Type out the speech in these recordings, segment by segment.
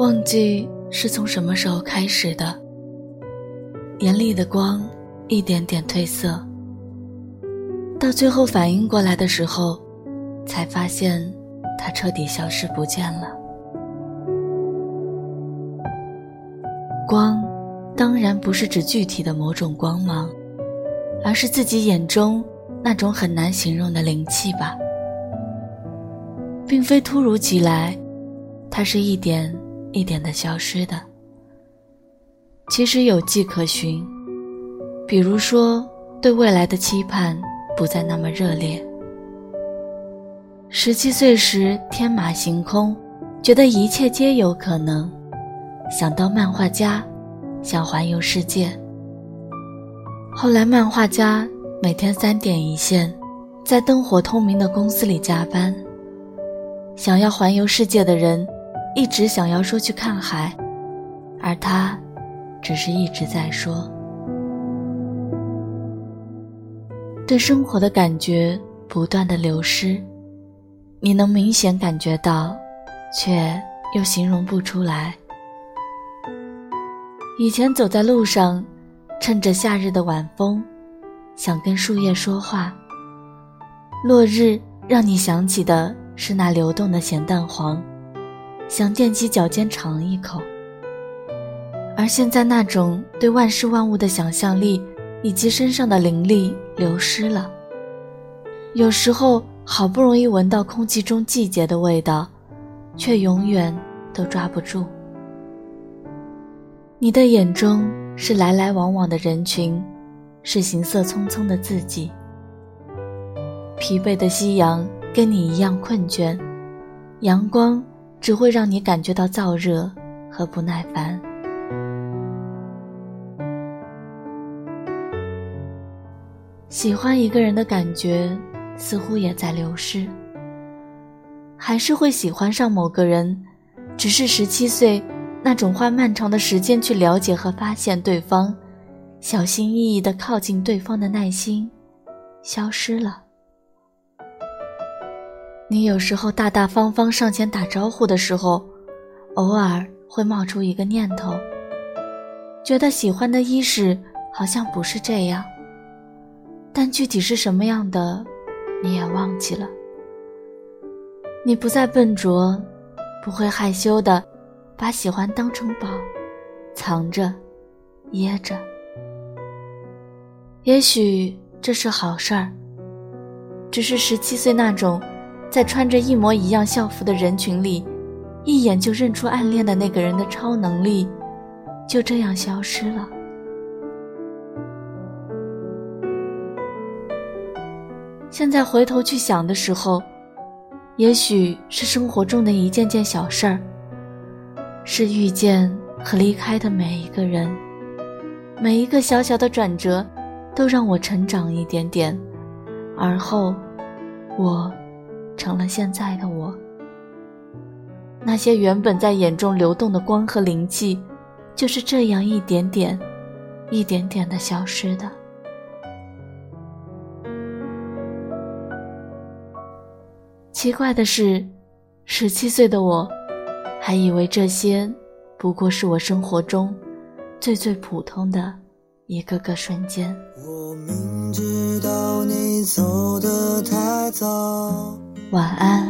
忘记是从什么时候开始的，眼里的光一点点褪色，到最后反应过来的时候，才发现它彻底消失不见了。光，当然不是指具体的某种光芒，而是自己眼中那种很难形容的灵气吧，并非突如其来，它是一点。一点的消失的，其实有迹可循。比如说，对未来的期盼不再那么热烈。十七岁时天马行空，觉得一切皆有可能，想当漫画家，想环游世界。后来，漫画家每天三点一线，在灯火通明的公司里加班。想要环游世界的人。一直想要说去看海，而他只是一直在说。对生活的感觉不断的流失，你能明显感觉到，却又形容不出来。以前走在路上，趁着夏日的晚风，想跟树叶说话。落日让你想起的是那流动的咸蛋黄。想踮起脚尖尝一口，而现在那种对万事万物的想象力以及身上的灵力流失了。有时候好不容易闻到空气中季节的味道，却永远都抓不住。你的眼中是来来往往的人群，是行色匆匆的自己。疲惫的夕阳跟你一样困倦，阳光。只会让你感觉到燥热和不耐烦。喜欢一个人的感觉似乎也在流失。还是会喜欢上某个人，只是十七岁那种花漫长的时间去了解和发现对方，小心翼翼的靠近对方的耐心，消失了。你有时候大大方方上前打招呼的时候，偶尔会冒出一个念头，觉得喜欢的伊始好像不是这样，但具体是什么样的，你也忘记了。你不再笨拙，不会害羞的把喜欢当成宝，藏着，掖着。也许这是好事儿，只是十七岁那种。在穿着一模一样校服的人群里，一眼就认出暗恋的那个人的超能力，就这样消失了。现在回头去想的时候，也许是生活中的一件件小事儿，是遇见和离开的每一个人，每一个小小的转折，都让我成长一点点，而后，我。成了现在的我。那些原本在眼中流动的光和灵气，就是这样一点点、一点点的消失的。奇怪的是，十七岁的我，还以为这些不过是我生活中最最普通的一个个瞬间。我明知道你走得太早。晚安，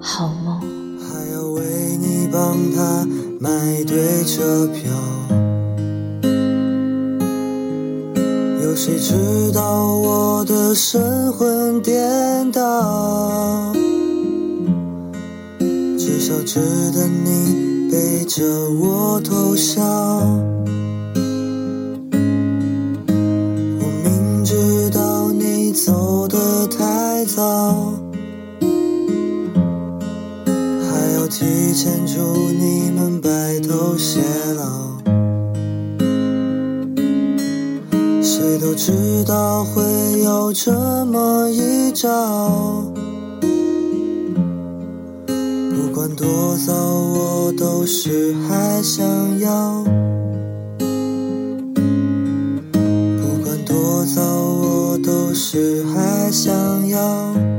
好梦。还要为你帮他买对车票，有谁知道我的神魂颠倒？至少值得你背着我偷笑。我明知道你走得太早。前祝你们白头偕老，谁都知道会有这么一朝。不管多早，我都是还想要。不管多早，我都是还想要。